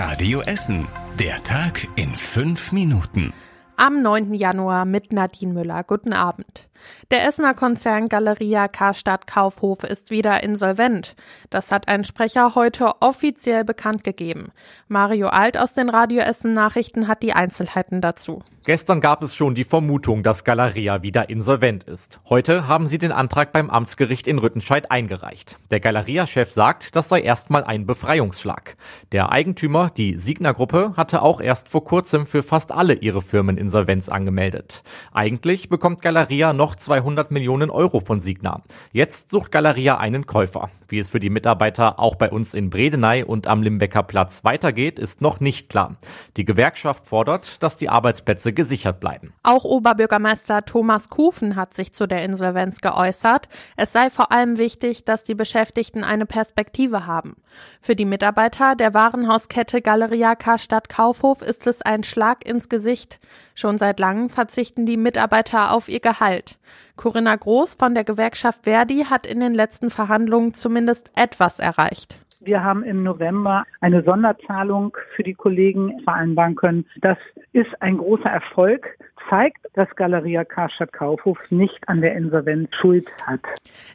Radio Essen. Der Tag in fünf Minuten. Am 9. Januar mit Nadine Müller. Guten Abend. Der Essener Konzern Galeria Karstadt Kaufhof ist wieder insolvent. Das hat ein Sprecher heute offiziell bekannt gegeben. Mario Alt aus den Radio Essen Nachrichten hat die Einzelheiten dazu. Gestern gab es schon die Vermutung, dass Galeria wieder insolvent ist. Heute haben sie den Antrag beim Amtsgericht in Rüttenscheid eingereicht. Der Galeria-Chef sagt, das sei erstmal ein Befreiungsschlag. Der Eigentümer, die Signer Gruppe, hatte auch erst vor kurzem für fast alle ihre Firmen Insolvenz angemeldet. Eigentlich bekommt Galeria noch noch 200 Millionen Euro von Signa. Jetzt sucht Galeria einen Käufer. Wie es für die Mitarbeiter auch bei uns in Bredeney und am Limbecker Platz weitergeht, ist noch nicht klar. Die Gewerkschaft fordert, dass die Arbeitsplätze gesichert bleiben. Auch Oberbürgermeister Thomas Kufen hat sich zu der Insolvenz geäußert. Es sei vor allem wichtig, dass die Beschäftigten eine Perspektive haben. Für die Mitarbeiter der Warenhauskette Galeria Karstadt Kaufhof ist es ein Schlag ins Gesicht. Schon seit langem verzichten die Mitarbeiter auf ihr Gehalt. Corinna Groß von der Gewerkschaft Verdi hat in den letzten Verhandlungen zumindest etwas erreicht. Wir haben im November eine Sonderzahlung für die Kollegen vereinbaren können. Das ist ein großer Erfolg, zeigt, dass Galeria Karstadt Kaufhof nicht an der Insolvenz Schuld hat.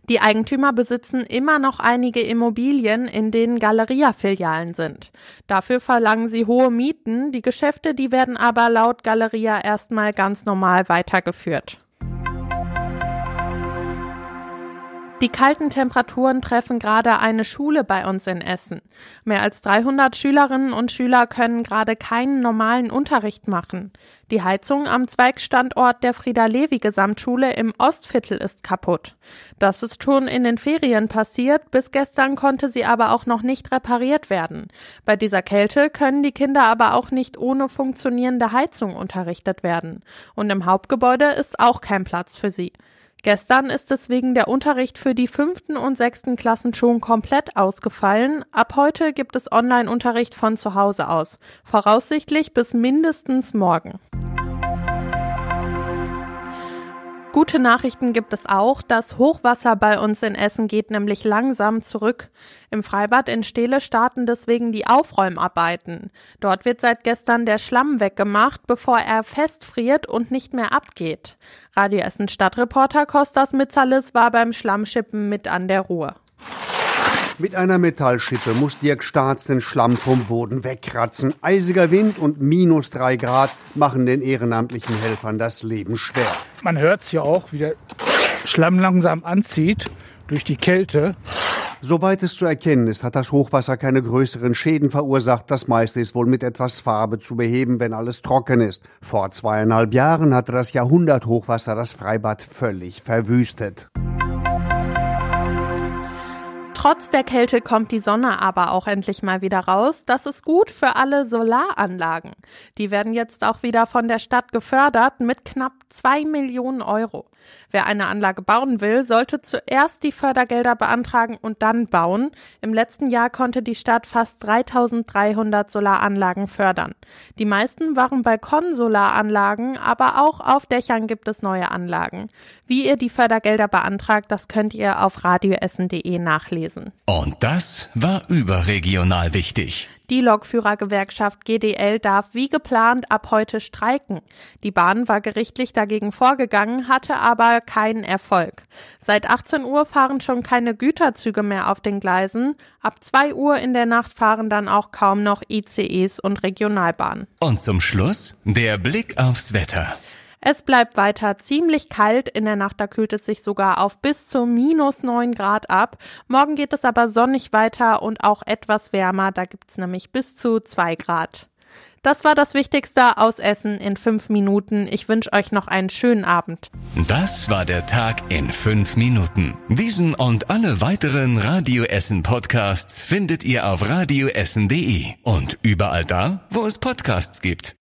Die Eigentümer besitzen immer noch einige Immobilien, in denen Galeria-Filialen sind. Dafür verlangen sie hohe Mieten. Die Geschäfte, die werden aber laut Galeria erstmal ganz normal weitergeführt. Die kalten Temperaturen treffen gerade eine Schule bei uns in Essen. Mehr als 300 Schülerinnen und Schüler können gerade keinen normalen Unterricht machen. Die Heizung am Zweigstandort der Frieda-Levi-Gesamtschule im Ostviertel ist kaputt. Das ist schon in den Ferien passiert, bis gestern konnte sie aber auch noch nicht repariert werden. Bei dieser Kälte können die Kinder aber auch nicht ohne funktionierende Heizung unterrichtet werden. Und im Hauptgebäude ist auch kein Platz für sie. Gestern ist deswegen der Unterricht für die fünften und sechsten Klassen schon komplett ausgefallen. Ab heute gibt es Online-Unterricht von zu Hause aus. Voraussichtlich bis mindestens morgen. Gute Nachrichten gibt es auch. Das Hochwasser bei uns in Essen geht nämlich langsam zurück. Im Freibad in Steele starten deswegen die Aufräumarbeiten. Dort wird seit gestern der Schlamm weggemacht, bevor er festfriert und nicht mehr abgeht. Radio Essen Stadtreporter Kostas Mitzalis war beim Schlammschippen mit an der Ruhe. Mit einer Metallschippe muss Dirk Staats den Schlamm vom Boden wegkratzen. Eisiger Wind und minus drei Grad machen den ehrenamtlichen Helfern das Leben schwer. Man hört es ja auch, wie der Schlamm langsam anzieht durch die Kälte. Soweit es zu erkennen ist, hat das Hochwasser keine größeren Schäden verursacht. Das meiste ist wohl mit etwas Farbe zu beheben, wenn alles trocken ist. Vor zweieinhalb Jahren hatte das Jahrhunderthochwasser das Freibad völlig verwüstet. Trotz der Kälte kommt die Sonne aber auch endlich mal wieder raus. Das ist gut für alle Solaranlagen. Die werden jetzt auch wieder von der Stadt gefördert mit knapp zwei Millionen Euro. Wer eine Anlage bauen will, sollte zuerst die Fördergelder beantragen und dann bauen. Im letzten Jahr konnte die Stadt fast 3300 Solaranlagen fördern. Die meisten waren Balkonsolaranlagen, aber auch auf Dächern gibt es neue Anlagen. Wie ihr die Fördergelder beantragt, das könnt ihr auf radioessen.de nachlesen. Und das war überregional wichtig. Die Lokführergewerkschaft GDL darf wie geplant ab heute streiken. Die Bahn war gerichtlich dagegen vorgegangen, hatte aber keinen Erfolg. Seit 18 Uhr fahren schon keine Güterzüge mehr auf den Gleisen. Ab 2 Uhr in der Nacht fahren dann auch kaum noch ICEs und Regionalbahnen. Und zum Schluss der Blick aufs Wetter. Es bleibt weiter ziemlich kalt. In der Nacht da kühlt es sich sogar auf bis zu minus 9 Grad ab. Morgen geht es aber sonnig weiter und auch etwas wärmer. Da gibt es nämlich bis zu 2 Grad. Das war das Wichtigste aus Essen in fünf Minuten. Ich wünsche euch noch einen schönen Abend. Das war der Tag in fünf Minuten. Diesen und alle weiteren Radio Essen Podcasts findet ihr auf radioessen.de und überall da, wo es Podcasts gibt.